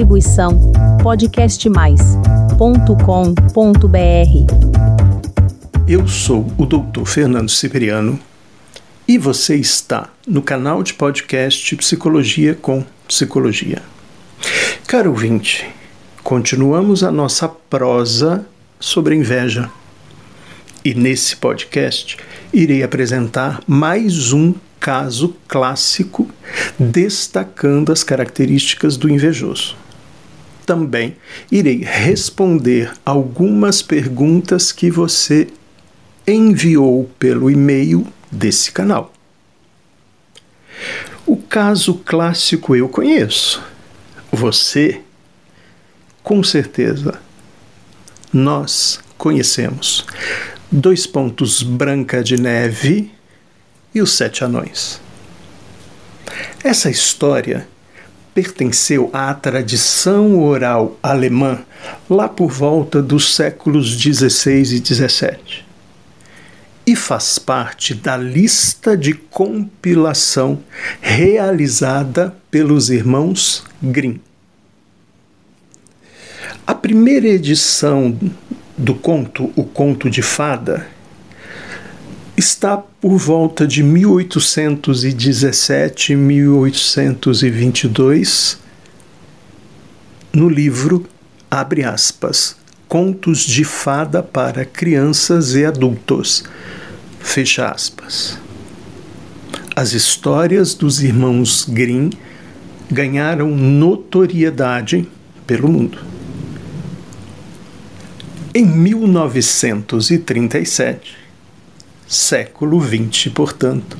Distribuição podcastmais.com.br. Eu sou o Dr. Fernando Cipriano e você está no canal de podcast Psicologia com Psicologia. Caro ouvinte, continuamos a nossa prosa sobre inveja. E nesse podcast irei apresentar mais um caso clássico destacando as características do invejoso. Também irei responder algumas perguntas que você enviou pelo e-mail desse canal. O caso clássico eu conheço. Você, com certeza, nós conhecemos. Dois pontos Branca de Neve e os Sete Anões. Essa história pertenceu à tradição oral alemã lá por volta dos séculos XVI e XVII e faz parte da lista de compilação realizada pelos irmãos Grimm. A primeira edição do conto O Conto de Fada está por volta de 1817 1822 no livro abre aspas Contos de Fada para Crianças e Adultos fecha aspas. As histórias dos irmãos Grimm ganharam notoriedade pelo mundo. Em 1937 século XX, portanto.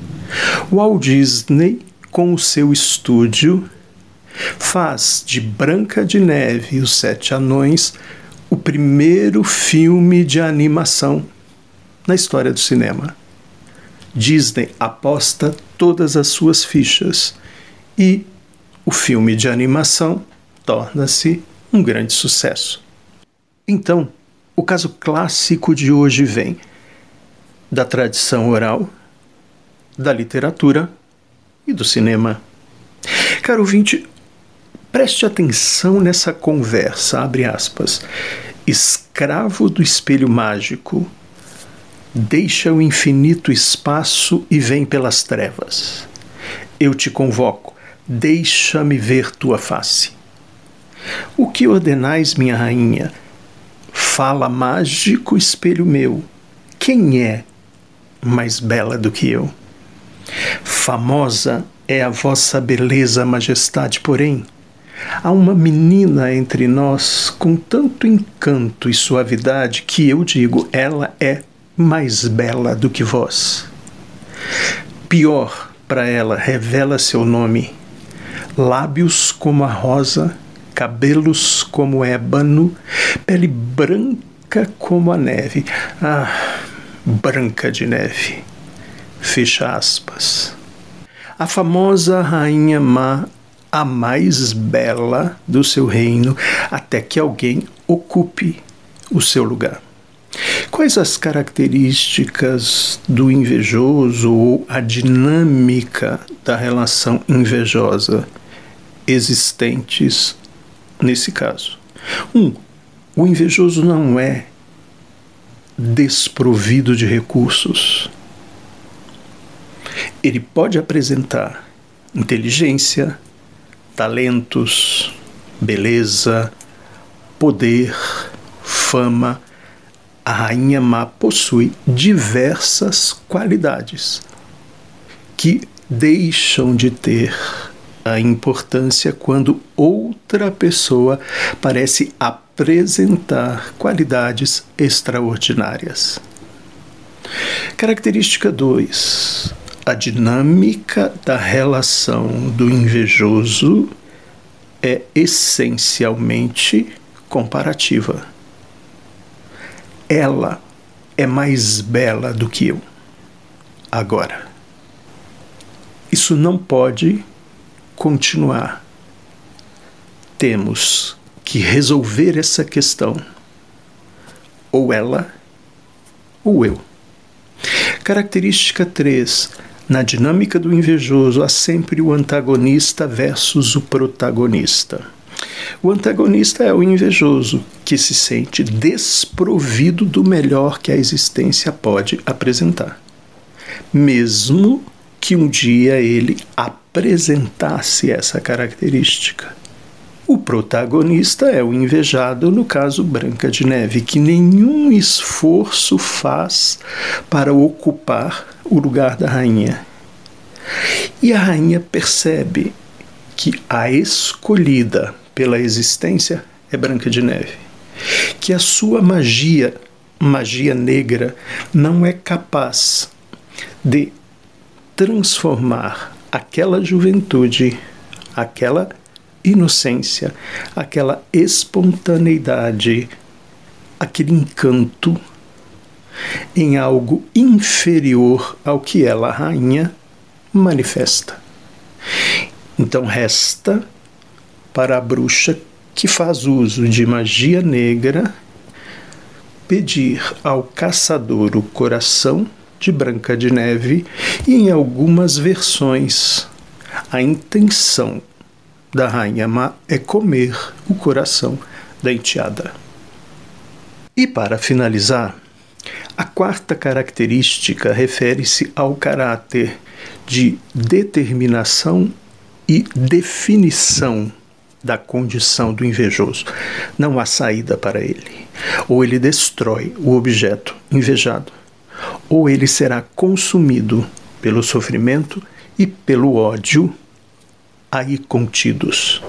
Walt Disney, com o seu estúdio, faz de Branca de Neve e os Sete Anões o primeiro filme de animação na história do cinema. Disney aposta todas as suas fichas e o filme de animação torna-se um grande sucesso. Então, o caso clássico de hoje vem da tradição oral, da literatura e do cinema. Caro ouvinte, preste atenção nessa conversa, abre aspas. Escravo do espelho mágico, deixa o infinito espaço e vem pelas trevas. Eu te convoco, deixa-me ver tua face. O que ordenais, minha rainha? Fala mágico espelho meu. Quem é mais bela do que eu. Famosa é a vossa beleza, majestade, porém, há uma menina entre nós com tanto encanto e suavidade que eu digo, ela é mais bela do que vós. Pior para ela, revela seu nome. Lábios como a rosa, cabelos como ébano, pele branca como a neve. Ah, Branca de Neve. Fecha aspas. A famosa rainha má, a mais bela do seu reino, até que alguém ocupe o seu lugar. Quais as características do invejoso ou a dinâmica da relação invejosa existentes nesse caso? Um, o invejoso não é desprovido de recursos. Ele pode apresentar inteligência, talentos, beleza, poder, fama. A rainha má possui diversas qualidades que deixam de ter a importância quando outra pessoa parece apresentar qualidades extraordinárias. Característica 2. A dinâmica da relação do invejoso é essencialmente comparativa. Ela é mais bela do que eu. Agora, isso não pode continuar, temos que resolver essa questão. Ou ela, ou eu. Característica 3. Na dinâmica do invejoso há sempre o antagonista versus o protagonista. O antagonista é o invejoso, que se sente desprovido do melhor que a existência pode apresentar. Mesmo que um dia ele apresentasse essa característica. O protagonista é o invejado, no caso Branca de Neve, que nenhum esforço faz para ocupar o lugar da rainha. E a rainha percebe que a escolhida pela existência é Branca de Neve, que a sua magia, magia negra, não é capaz de transformar aquela juventude, aquela inocência, aquela espontaneidade, aquele encanto em algo inferior ao que ela, a rainha, manifesta. Então resta para a bruxa que faz uso de magia negra pedir ao caçador o coração de Branca de Neve e, em algumas versões, a intenção da rainha má é comer o coração da enteada. E para finalizar, a quarta característica refere-se ao caráter de determinação e definição da condição do invejoso. Não há saída para ele. Ou ele destrói o objeto invejado, ou ele será consumido pelo sofrimento e pelo ódio aí contidos.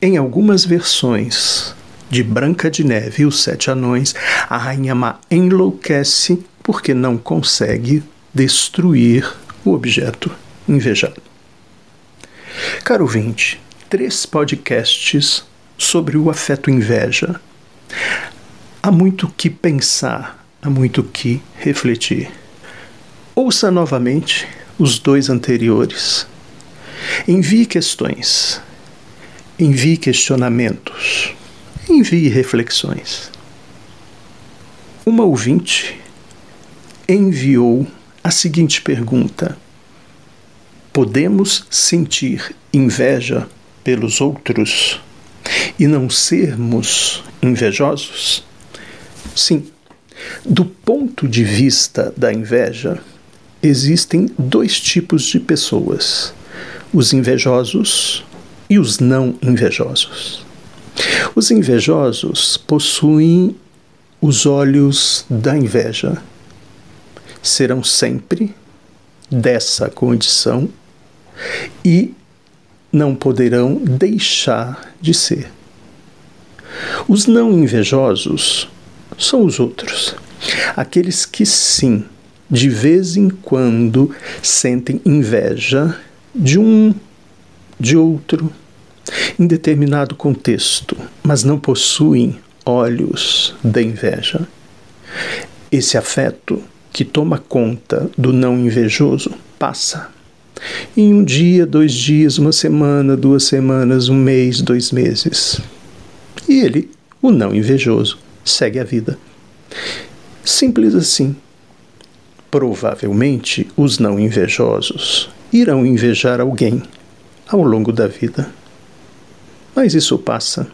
Em algumas versões de Branca de Neve e os Sete Anões, a Rainha Má enlouquece porque não consegue destruir o objeto invejado. Caro ouvinte, três podcasts sobre o afeto inveja. Há muito que pensar, há muito que refletir. Ouça novamente os dois anteriores Envie questões, envie questionamentos, envie reflexões. Uma ouvinte enviou a seguinte pergunta: Podemos sentir inveja pelos outros e não sermos invejosos? Sim. Do ponto de vista da inveja, existem dois tipos de pessoas os invejosos e os não invejosos. Os invejosos possuem os olhos da inveja. Serão sempre dessa condição e não poderão deixar de ser. Os não invejosos são os outros, aqueles que sim, de vez em quando sentem inveja de um, de outro, em determinado contexto, mas não possuem olhos da inveja. Esse afeto que toma conta do não invejoso passa. Em um dia, dois dias, uma semana, duas semanas, um mês, dois meses. E ele, o não invejoso, segue a vida. Simples assim. Provavelmente, os não invejosos irão invejar alguém ao longo da vida. Mas isso passa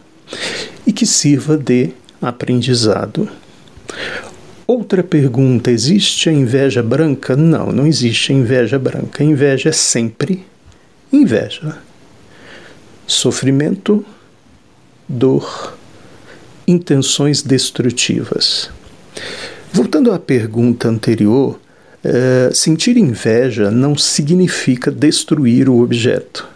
e que sirva de aprendizado. Outra pergunta: existe a inveja branca? Não, não existe a inveja branca. A inveja é sempre inveja. Sofrimento, dor, intenções destrutivas. Voltando à pergunta anterior, é, sentir inveja não significa destruir o objeto.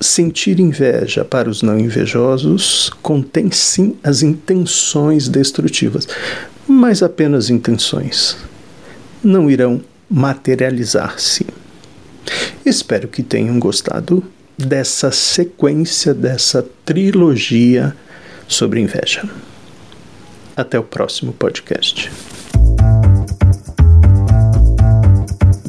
Sentir inveja para os não invejosos contém sim as intenções destrutivas, mas apenas intenções. Não irão materializar-se. Espero que tenham gostado dessa sequência, dessa trilogia sobre inveja. Até o próximo podcast.